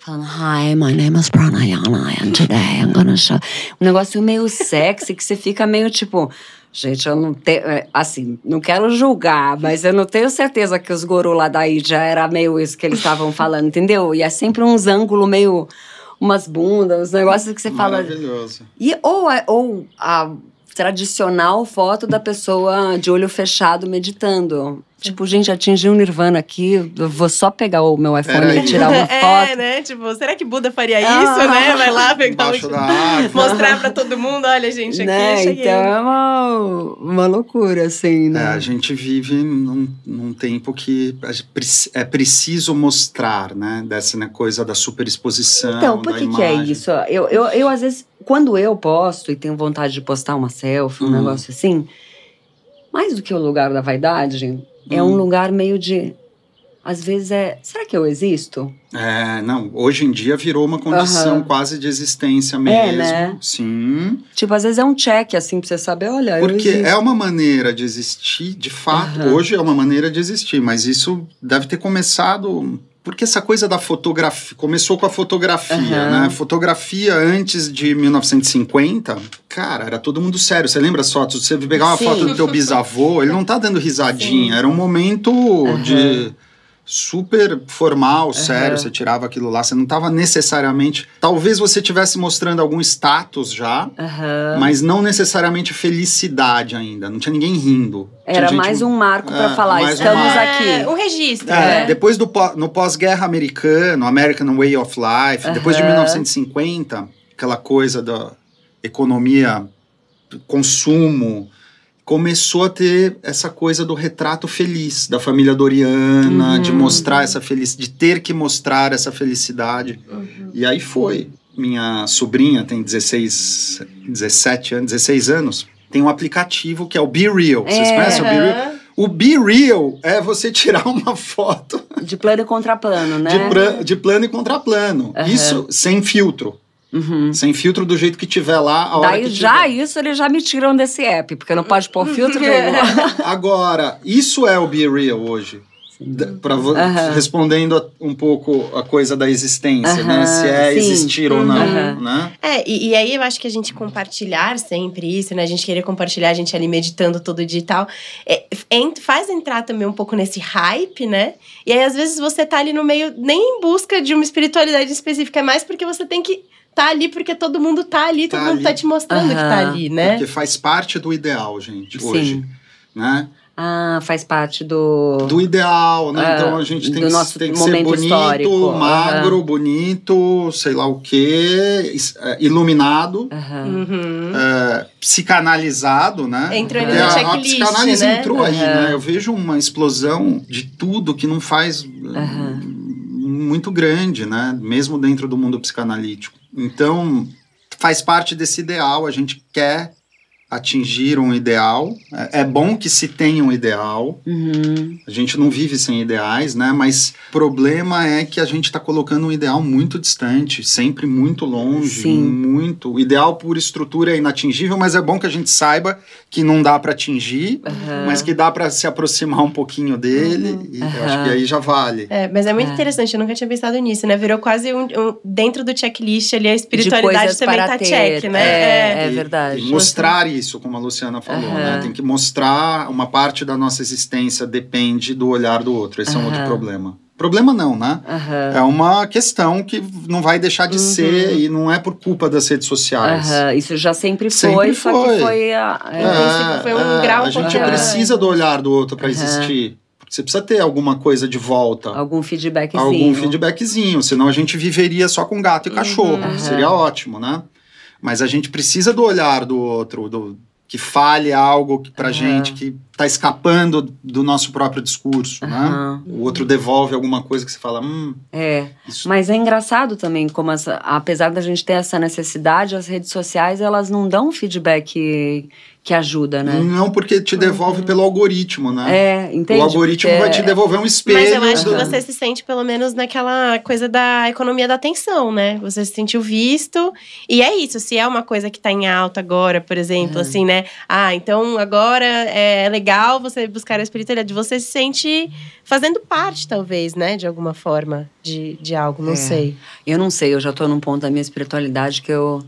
A: Falando, hi, my name is Pranayana, and today I'm gonna show. Um negócio meio sexy, que você fica meio tipo. Gente, eu não tenho. é, Assim, não quero julgar, mas eu não tenho certeza que os gurus lá da Índia era meio isso que eles estavam falando, entendeu? E é sempre uns ângulos meio. Umas bundas, uns negócios que você fala.
B: Maravilhoso.
A: E, ou, a, ou a tradicional foto da pessoa de olho fechado meditando. Tipo, gente, atingi um nirvana aqui, eu vou só pegar o meu iPhone
B: Peraí.
A: e tirar uma
C: É,
A: foto.
C: né? Tipo, será que Buda faria
A: Ah.
C: isso, né? Vai lá pegar
B: da árvore.
C: Mostrar pra todo mundo, olha, gente, aqui
A: né?
C: cheguei.
A: Então é uma, uma loucura, assim,
B: É,
A: né?
B: a gente vive num, num tempo que é preciso mostrar, né? Dessa né, coisa da superexposição.
A: Então, por
B: da
A: que, que é isso? Eu, eu, eu, às vezes, quando eu posto e tenho vontade de postar uma selfie, um
B: Hum.
A: negócio assim, mais do que o lugar da vaidade, é
B: Hum.
A: um lugar meio de. às vezes é. Será que eu existo?
B: É, não, hoje em dia virou uma condição
A: Aham.
B: quase de existência mesmo.
A: né?
B: Sim.
A: Tipo, às vezes é um check, assim, pra você saber, olha,
B: Porque é uma maneira de existir, de fato,
A: Aham.
B: hoje é uma maneira de existir, mas isso deve ter começado. Porque essa coisa da fotografia começou com a fotografia,
A: Aham.
B: né? Fotografia antes de 1950, cara, era todo mundo sério. Você lembra as fotos? Você pegar uma
C: Sim.
B: foto do teu bisavô, ele não tá dando risadinha, era um momento de super formal, sério, você tirava aquilo lá, você não tava necessariamente, talvez você tivesse mostrando algum status já,
A: Aham.
B: mas não necessariamente felicidade ainda. Não tinha ninguém rindo.
A: Era
B: gente-
A: mais um marco pra
B: É,
A: falar,
B: um
A: estamos
B: marco.
A: aqui.
C: É, um registro,
B: É,
C: né?
B: depois do no pós-guerra americano, American Way of Life, depois de
A: Aham.
B: 1950, aquela coisa da economia, do consumo, começou a ter essa coisa do retrato feliz da família Doriana,
A: Uhum.
B: de mostrar essa felicidade, de ter que mostrar essa felicidade. E aí foi. Minha sobrinha tem 16, 17 anos, 16 anos. Tem um aplicativo que é o Be Real. Vocês
A: É.
B: conhecem o Be Real? O Be Real é você tirar uma foto
A: De plano e contraplano, né?
B: de, de plano e contraplano.
A: Aham.
B: Isso sem filtro.
A: Uhum.
B: Sem filtro do jeito que tiver lá, a hora
A: Daí
B: que
A: já
B: tiver.
A: isso eles já me tiram desse app, porque não pode pôr filtro
C: É.
A: nenhum.
B: Agora, isso é o Be Real hoje. Pra
A: Aham.
B: Respondendo a- um pouco a coisa da existência, né?
A: Aham,
B: Se é
A: sim.
B: existir ou não,
A: Aham.
B: né?
C: É, e, e aí eu acho que a gente compartilhar sempre isso, né? A gente querer compartilhar, a gente ali meditando todo dia e tal, é, ent- faz entrar também um pouco nesse hype, né? E aí, às vezes, você tá ali no meio, nem em busca de uma espiritualidade específica, é mais porque você tem que tá ali, porque todo mundo tá ali,
B: Tá
C: todo mundo
B: ali.
C: tá te mostrando que tá ali, né?
B: Porque faz parte do ideal, gente, hoje.
A: Sim.
B: Né?
A: Ah, faz parte do.
B: Do ideal, né?
A: Ah,
B: então a gente tem
A: do
B: que,
A: nosso
B: tem que ser bonito,
A: histórico.
B: magro, bonito, sei lá o quê, é, iluminado.
C: Uhum.
B: é, psicanalizado, né?
C: Entrou ali no
B: a, a
C: checklist,
B: psicanálise
C: né?
B: entrou aí, né? Eu vejo uma explosão de tudo que não faz muito grande, né? Mesmo dentro do mundo psicanalítico. Então, faz parte desse ideal, a gente quer atingir um ideal. É, é bom que se tenha um ideal.
A: Uhum.
B: A gente não vive sem ideais, né? Mas o problema é que a gente está colocando um ideal muito distante, sempre muito longe,
A: Sim.
B: muito. O ideal por estrutura é inatingível, mas é bom que a gente saiba que não dá para atingir,
A: Aham.
B: mas que dá para se aproximar um pouquinho dele. E eu acho que aí já vale.
C: É, mas é muito
A: É.
C: interessante, eu nunca tinha pensado nisso, né? Virou quase um, um- dentro do checklist ali, a
A: De
C: espiritualidade também tá
A: ter.
C: check, né?
A: É, é
B: E-
A: verdade.
B: E mostrar isso, como a Luciana falou,
A: Aham.
B: né? Tem que mostrar uma parte da nossa existência depende do olhar do outro. Esse é um outro problema. Problema não, né?
A: Aham.
B: É uma questão que não vai deixar de
A: Uhum.
B: ser e não é por culpa das redes sociais.
A: Aham, Isso já sempre foi,
B: Sempre
A: só
B: foi.
A: que foi a.
B: É,
C: princípio foi um
B: é,
C: grau
B: a gente precisa do olhar do outro para existir. Você precisa ter alguma coisa de volta.
A: Algum feedbackzinho.
B: Algum feedbackzinho, senão a gente viveria só com gato e cachorro.
A: Uhum.
B: Seria ótimo, né? Mas a gente precisa do olhar do outro, do, que fale algo pra
A: Aham.
B: gente que tá escapando do nosso próprio discurso, né?
A: Aham.
B: O outro devolve alguma coisa que você fala, hum,
A: É.
B: isso
A: Mas é engraçado também como essa, apesar da gente ter essa necessidade, as redes sociais elas não dão feedback que ajuda, né?
B: não porque te devolve pelo algoritmo, né?
A: É, entende?
B: O algoritmo vai te devolver um espelho.
C: Mas eu acho que
B: do-
C: você se sente, pelo menos, naquela coisa da economia da atenção, né? Você se sentiu visto. E é isso, se é uma coisa que tá em alta agora, por exemplo,
A: Uhum.
C: assim, né? Ah, então agora é legal você buscar a espiritualidade. Você se sente fazendo parte, talvez, né? De alguma forma, de, de algo, não
A: É.
C: sei.
A: Eu não sei, eu já tô num ponto da minha espiritualidade que eu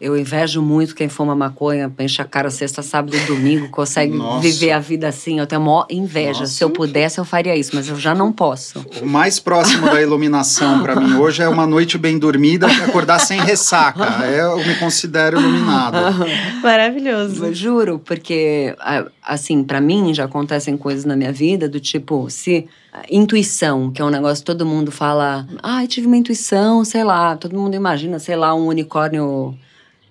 A: eu invejo muito quem fuma maconha, enche a cara sexta, sábado e domingo, consegue
B: Nossa.
A: viver a vida assim. Eu tenho a maior inveja.
B: Nossa.
A: Se eu pudesse, eu faria isso, mas eu já não posso.
B: O mais próximo da iluminação pra mim hoje é uma noite bem dormida e acordar sem ressaca. É, eu me considero iluminado.
C: Maravilhoso.
A: Eu juro, porque, assim, pra mim já acontecem coisas na minha vida do tipo, se. Intuição, que é um negócio que todo mundo fala, ah, eu tive uma intuição, sei lá, todo mundo imagina, sei lá, um unicórnio,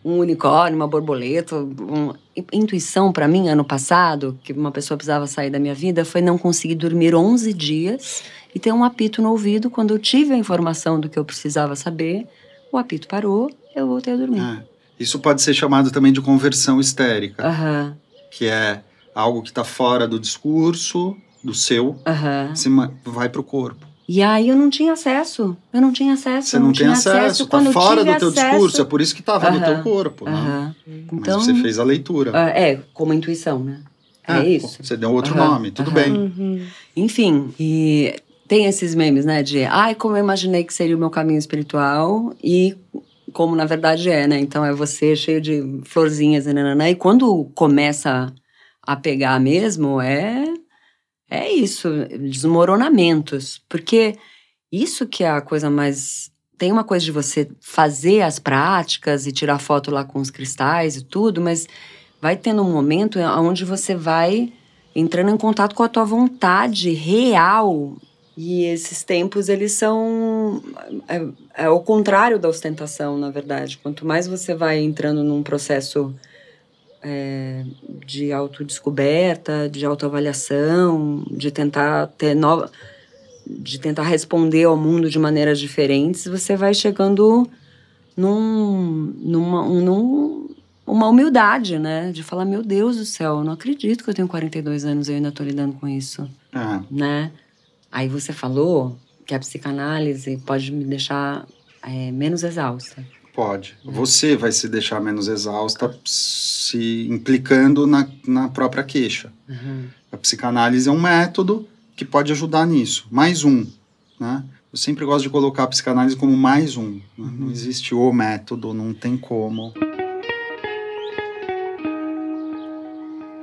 A: um unicórnio, uma borboleta. um- Intuição, pra mim, ano passado, que uma pessoa precisava sair da minha vida, foi não conseguir dormir 11 dias e ter um apito no ouvido. Quando eu tive a informação do que eu precisava saber, o apito parou, eu voltei a dormir.
B: É. Isso pode ser chamado também de conversão histérica,
A: Aham.
B: que é algo que está fora do discurso, do seu, você ma- vai pro corpo.
A: E aí eu não tinha acesso. Eu não tinha acesso.
B: Você
A: eu
B: não, tem
A: tinha
B: acesso, tá
A: Quando
B: fora do teu
A: acesso-
B: discurso, é por isso que tava no
A: Aham.
B: teu corpo, né?
A: Aham. Então,
B: Mas você fez a leitura.
A: ah, é, como intuição, né?
B: Ah,
A: é isso.
B: Você deu outro
A: Aham,
B: nome, tudo bem.
C: Uhum.
A: Enfim, e tem esses memes, né? De, ai, como eu imaginei que seria o meu caminho espiritual e como na verdade é, né? Então é você cheio de florzinhas e nananã. E quando começa a pegar mesmo, é, é isso, desmoronamentos. Porque isso que é a coisa mais. Tem uma coisa de você fazer as práticas e tirar foto lá com os cristais e tudo, mas vai tendo um momento onde você vai entrando em contato com a tua vontade real. E esses tempos, eles são. É, é o contrário da ostentação, na verdade. Quanto mais você vai entrando num processo é, de autodescoberta, de autoavaliação, de tentar ter nova. de tentar responder ao mundo de maneiras diferentes, você vai chegando num, numa, um- num, uma humildade, né? De falar, meu Deus do céu, eu não acredito que eu tenho 42 anos e eu ainda tô lidando com isso,
B: É.
A: né? Aí você falou que a psicanálise pode me deixar é, menos exausta.
B: Pode. Você vai se deixar menos exausta se implicando na, na própria queixa.
A: Uhum.
B: A psicanálise é um método que pode ajudar nisso. Mais um, né? Eu sempre gosto de colocar a psicanálise como mais um. né? Não existe o método, não tem como.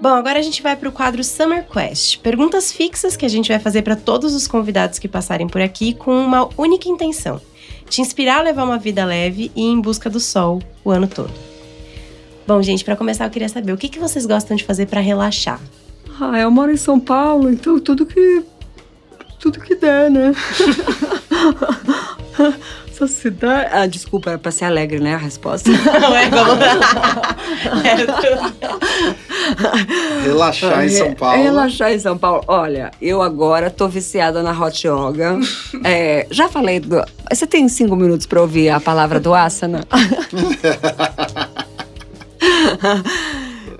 C: Bom, agora a gente vai para o quadro Summer Quest. Perguntas fixas que a gente vai fazer para todos os convidados que passarem por aqui com uma única intenção: te inspirar a levar uma vida leve e ir em busca do sol o ano todo. Bom, gente, para começar eu queria saber o que, que vocês gostam de fazer para relaxar.
A: Ah, eu moro em São Paulo, então tudo que. Tudo que der, né? Essa cidade. Ah, desculpa, era pra ser alegre, né? A resposta.
C: Ué, vamos
B: Relaxar em São Paulo.
A: Relaxar em São Paulo. Olha, eu agora tô viciada na hot yoga. É, já falei do. Você tem cinco minutos pra ouvir a palavra do asana?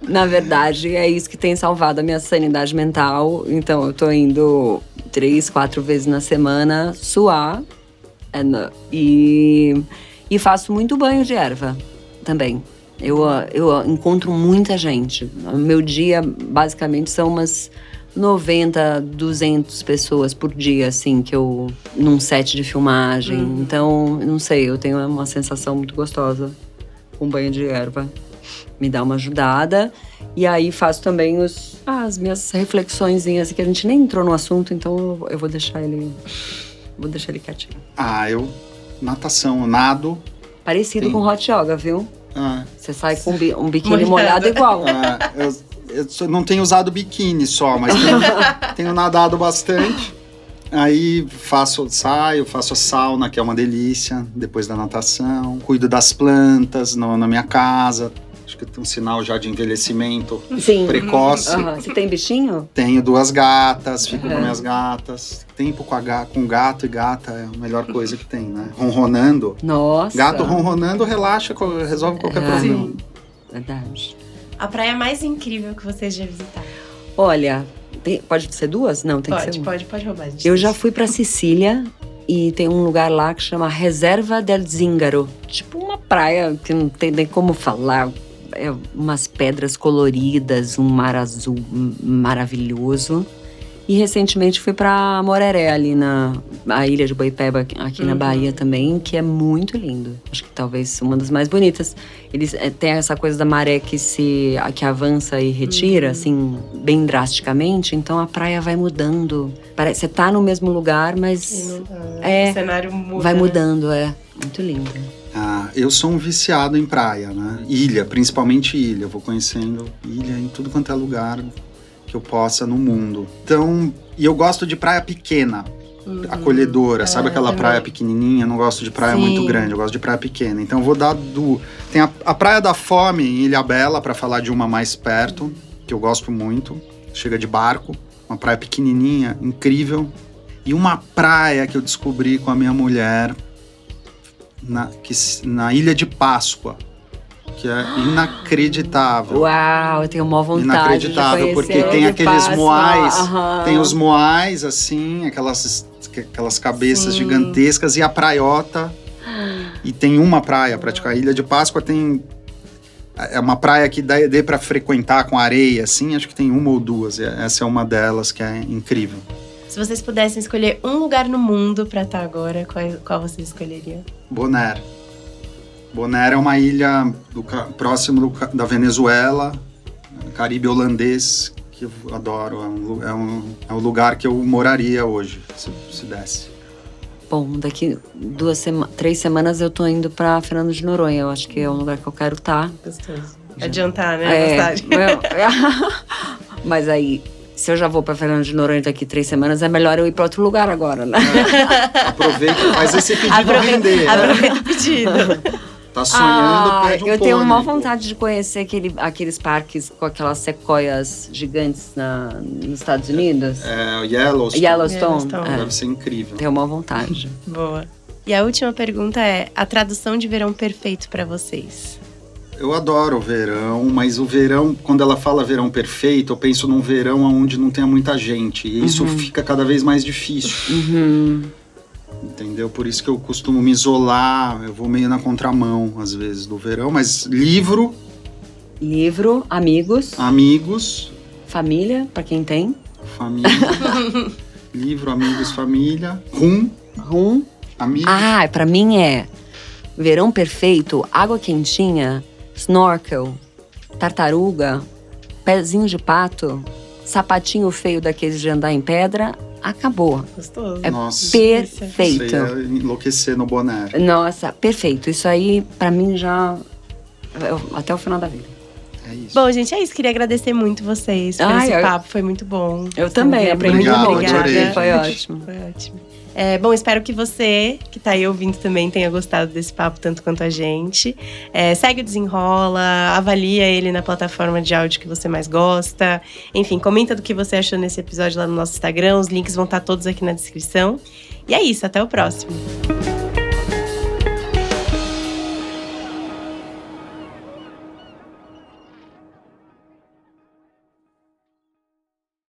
A: Na verdade, é isso que tem salvado a minha sanidade mental. Então, eu tô indo três, quatro vezes na semana suar. é, na- E, e faço muito banho de erva também. Eu, ah, eu ah, encontro muita gente. O meu dia, basicamente, são umas 90, 200 pessoas por dia, assim, que eu. num set de filmagem. Então, não sei, eu tenho uma sensação muito gostosa com banho de erva. Me dá uma ajudada. E aí faço também os, as minhas reflexõezinhas, que a gente nem entrou no assunto, então eu, vou deixar ele. Vou deixar ele quietinho.
B: Ah, eu. Natação, nado.
A: Parecido
B: Sim.
A: com hot yoga, viu?
B: Ah,
A: Você sai com um bi- um biquíni
C: Molhado.
A: molhado igual.
B: ah, eu, eu só não tenho usado biquíni só, mas tenho, tenho nadado bastante. Aí faço, saio, faço a sauna, que é uma delícia, depois da natação. Cuido das plantas no- na minha casa. Acho que tem um sinal já de envelhecimento
A: Sim.
B: precoce.
A: Aham. Você tem bichinho?
B: Tenho duas gatas, fico com
A: Uhum.
B: minhas gatas. Tempo com, a ga- com gato e gata é a melhor coisa que tem, né? Ronronando.
A: Nossa.
B: Gato ronronando relaxa, resolve qualquer
A: Ah,
B: problema.
A: Verdade.
C: A praia mais incrível que vocês já visitaram?
A: Olha, tem- pode ser duas? Não, tem que
C: Pode,
A: ser uma.
C: pode, pode roubar. gente.
A: Eu já fui pra Sicília e tem um lugar lá que chama Reserva del Zingaro. Tipo uma praia que não tem nem como falar. É umas pedras coloridas, um mar azul maravilhoso. E recentemente fui pra Moreré, ali na a ilha de Boipeba, aqui- aqui na
C: Uhum.
A: Bahia também, que é muito lindo. Acho que talvez uma das mais bonitas. Eles é, tem essa coisa da maré que se que avança e retira,
C: Uhum.
A: assim, bem drasticamente. Então a praia vai mudando. Parece você tá no mesmo lugar, mas
C: não-
A: É,
C: o cenário muda.
A: vai
C: né?
A: mudando, é muito lindo.
B: Ah, eu sou um viciado em praia, né? Ilha, principalmente ilha. Eu vou conhecendo ilha em tudo quanto é lugar que eu possa no mundo. Então, e eu gosto de praia pequena,
C: Uhum.
B: acolhedora. Sabe
C: Ah,
B: aquela
C: também.
B: praia pequenininha? Eu não gosto de praia
C: Sim.
B: muito grande, eu gosto de praia pequena. Então, eu vou dar do. Tem a, a Praia da Fome em Ilha Bela, para falar de uma mais perto, que eu gosto muito. Chega de barco, uma praia pequenininha, incrível. E uma praia que eu descobri com a minha mulher na, que, na Ilha de Páscoa. que é inacreditável.
A: Uau, eu tenho uma vontade
B: Inacreditável, porque tem aqueles
A: Páscoa.
B: moais,
A: Aham.
B: Tem os moais, assim, aquelas, aquelas cabeças
C: Sim.
B: gigantescas e a praiota. E tem uma praia, praticamente. A Ilha de Páscoa tem. É uma praia que dá, dê para frequentar com areia, assim. Acho que tem uma ou duas. Essa é uma delas que é incrível.
C: Se vocês pudessem escolher um lugar no mundo pra estar agora, qual, qual vocês escolheriam?
B: Bonaire. Bonaire é uma ilha do próximo do da Venezuela, Caribe holandês, que eu adoro. É um, é um, é um lugar que eu moraria hoje, se, se desse.
A: Bom, daqui duas sema três semanas eu tô indo pra Fernando de Noronha. Eu acho que é um lugar que eu quero estar.
C: Gostoso. Adiantar, né?
A: É, meu- Mas aí, se eu já vou pra Fernando de Noronha daqui três semanas, é melhor eu ir pra outro lugar agora, né?
B: Aproveita e faz esse pedido
C: Aproveita,
B: render.
C: aproveita o pedido.
B: Tá sonhando,
A: Ah,
B: pede um
A: eu tenho uma vontade de conhecer aquele, aqueles parques com aquelas sequoias gigantes na, nos Estados Unidos.
B: É, o Yellowstone.
A: Yellowstone.
C: Yellowstone.
A: é.
B: Deve ser incrível.
A: Tenho uma vontade.
C: Boa. E a última pergunta é: a tradução de verão perfeito pra vocês?
B: Eu adoro o verão, mas o verão, quando ela fala verão perfeito, eu penso num verão onde não tenha muita gente. E isso fica cada vez mais difícil.
A: Uhum.
B: Entendeu? Por isso que eu costumo me isolar, eu vou meio na contramão, às vezes, do verão. Mas livro,
A: Livro, amigos,
B: amigos,
A: família, pra quem tem.
B: família. livro, amigos, família. Rum,
A: Rum.
B: amigos.
A: Ah, pra mim é verão perfeito, água quentinha, snorkel, tartaruga, pezinho de pato, sapatinho feio daqueles de andar em pedra, acabou.
C: Gostoso.
A: É
B: Nossa,
A: Perfeito.
B: aí é enlouquecer no boné.
A: Nossa, perfeito. Isso aí, pra mim, já. Até o final da vida.
B: É isso.
C: Bom, gente, é isso. Queria agradecer muito vocês por
A: Ai,
C: esse
A: eu-
C: papo. Foi muito bom.
A: Eu também, aprendi muito.
B: adorei,
A: Foi ótimo.
C: Foi ótimo. É, bom, espero que você, que tá aí ouvindo também, tenha gostado desse papo tanto quanto a gente. É, segue o Desenrola, avalia ele na plataforma de áudio que você mais gosta. Enfim, comenta do que você achou nesse episódio lá no nosso Instagram. Os links vão estar todos aqui na descrição. E é isso, até o próximo.